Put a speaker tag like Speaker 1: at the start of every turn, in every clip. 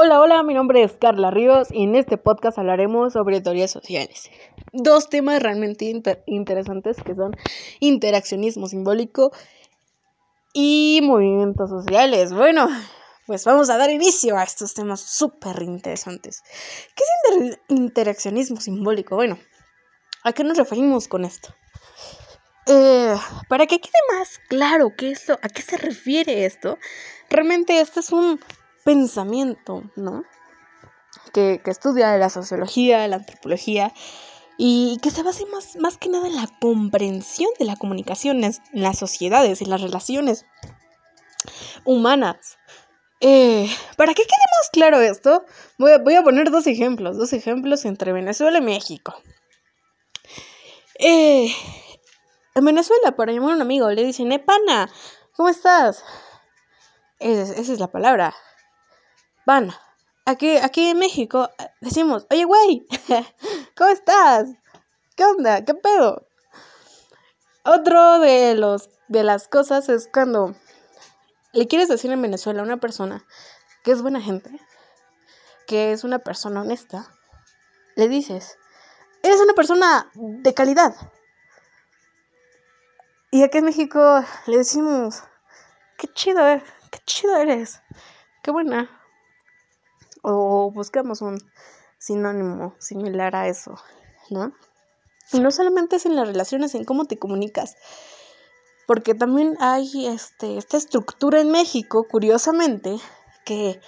Speaker 1: Hola, hola, mi nombre es Carla Ríos y en este podcast hablaremos sobre teorías sociales. Dos temas realmente interesantes que son interaccionismo simbólico y movimientos sociales. Bueno, pues vamos a dar inicio a estos temas súper interesantes. ¿Qué es interaccionismo simbólico? Bueno, ¿a qué nos referimos con esto? Eh, para que quede más claro qué esto, a qué se refiere esto, realmente este es un pensamiento, ¿no? Que, estudia la sociología, la antropología y que se basa más, más que nada en la comprensión de la comunicación en las sociedades, en las relaciones humanas. Eh, para que quede más claro esto, voy a, poner dos ejemplos, dos ejemplos entre Venezuela y México. Eh, en Venezuela, para llamar a un amigo, le dicen, eh, pana, ¿cómo estás? esa es la palabra. Van. Aquí, aquí en México eh, decimos, oye, güey, ¿cómo estás? ¿Qué onda? ¿Qué pedo? Otro de los de las cosas es cuando le quieres decir en Venezuela a una persona que es buena gente, que es una persona honesta, le dices, eres una persona de calidad. Y aquí en México le decimos, qué chido, eh, qué chido eres, qué buena, o buscamos un sinónimo similar a eso, ¿no? Y no solamente es en las relaciones, en cómo te comunicas, porque también hay este, esta estructura en México, curiosamente, que,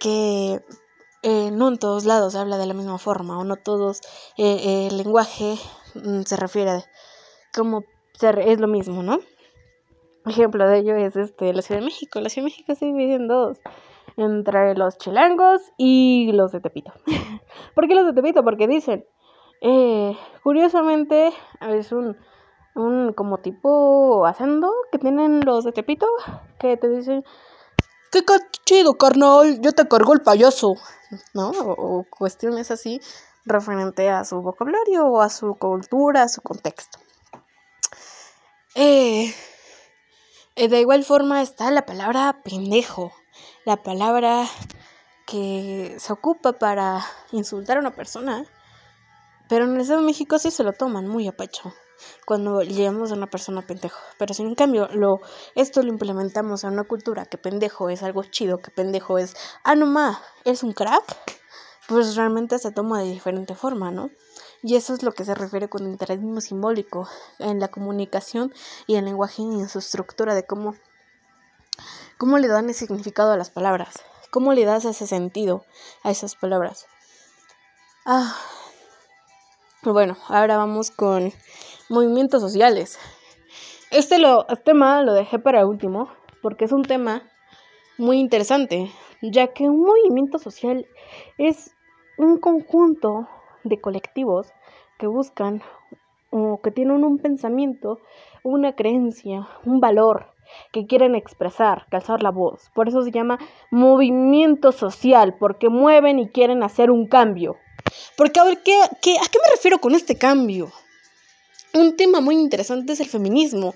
Speaker 1: que eh, no en todos lados habla de la misma forma, o no todos eh, el lenguaje mm, se refiere a como es lo mismo, ¿no? Ejemplo de ello es este, la Ciudad de México. La Ciudad de México se divide en dos entre los chilangos y los de Tepito. ¿Por qué los de Tepito? Porque dicen, eh, curiosamente, es un, un como tipo acento que tienen los de Tepito, que te dicen, qué chido, carnal, yo te cargo el payaso, ¿no? O, cuestiones así referente a su vocabulario o a su cultura, a su contexto. Eh, eh, de igual forma está la palabra pendejo la palabra que se ocupa para insultar a una persona. Pero en el Estado de México sí se lo toman muy a pecho cuando llevamos a una persona pendejo. Pero si en cambio lo, esto lo implementamos a una cultura que pendejo es algo chido, que pendejo es, ah, no ma, es un crack, pues realmente se toma de diferente forma, ¿no? Y eso es lo que se refiere con interactismo simbólico en la comunicación y el lenguaje y en su estructura de cómo ¿Cómo le dan ese significado a las palabras? ¿Cómo le das ese sentido a esas palabras? Ah, bueno, ahora vamos con movimientos sociales. Este, lo, tema lo dejé para último porque es un tema muy interesante, ya que un movimiento social es un conjunto de colectivos que buscan o que tienen un pensamiento, una creencia, un valor que quieren expresar, calzar la voz. Por eso se llama movimiento social, porque mueven y quieren hacer un cambio. Porque a ver, ¿qué, qué, ¿a qué me refiero con este cambio? Un tema muy interesante es el feminismo.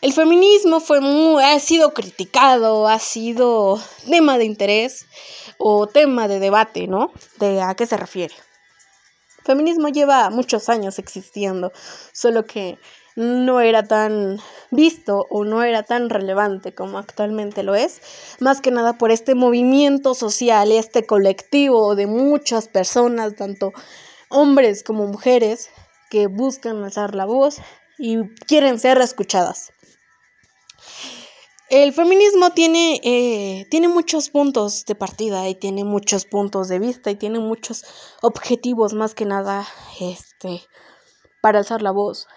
Speaker 1: El feminismo fue muy, ha sido criticado, ha sido tema de interés o tema de debate, ¿no? De a qué se refiere. Feminismo lleva muchos años existiendo, solo que no era tan visto o no era tan relevante como actualmente lo es, más que nada por este movimiento social, este colectivo de muchas personas, tanto hombres como mujeres, que buscan alzar la voz y quieren ser escuchadas. El feminismo tiene, eh, tiene muchos puntos de partida y tiene muchos puntos de vista y tiene muchos objetivos más que nada este, para alzar la voz.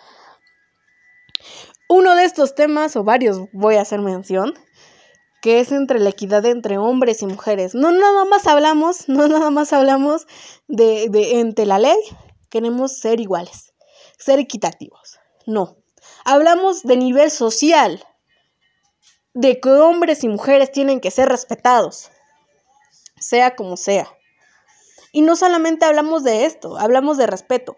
Speaker 1: Uno de estos temas, o varios voy a hacer mención, que es entre la equidad entre hombres y mujeres. No nada más hablamos, no nada más hablamos de, de entre la ley, queremos ser iguales, ser equitativos. No, hablamos de nivel social, de que hombres y mujeres tienen que ser respetados, sea como sea. Y no solamente hablamos de esto, hablamos de respeto.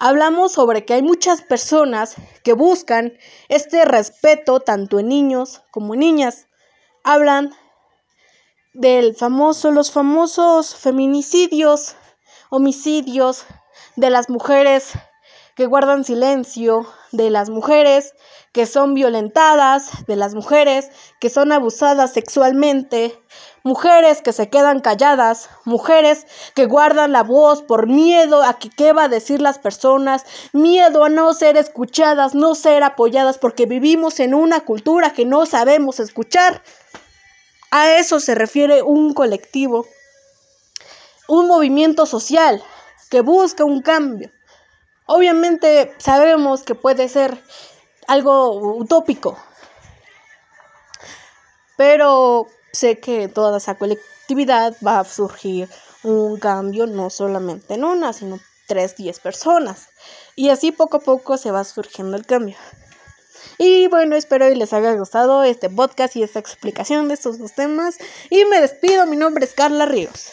Speaker 1: Hablamos sobre que hay muchas personas que buscan este respeto tanto en niños como en niñas. Hablan del famoso, los famosos feminicidios, homicidios de las mujeres que guardan silencio, de las mujeres que son violentadas, de las mujeres que son abusadas sexualmente, mujeres que se quedan calladas, mujeres que guardan la voz por miedo a que qué va a decir las personas, miedo a no ser escuchadas, no ser apoyadas, porque vivimos en una cultura que no sabemos escuchar. A eso se refiere un colectivo, un movimiento social que busca un cambio. Obviamente sabemos que puede ser algo utópico, pero sé que toda esa colectividad va a surgir un cambio no solamente en una, sino tres, diez personas. Y así poco a poco se va surgiendo el cambio. Y bueno, espero que les haya gustado este podcast y esta explicación de estos dos temas. Y me despido, mi nombre es Carla Ríos.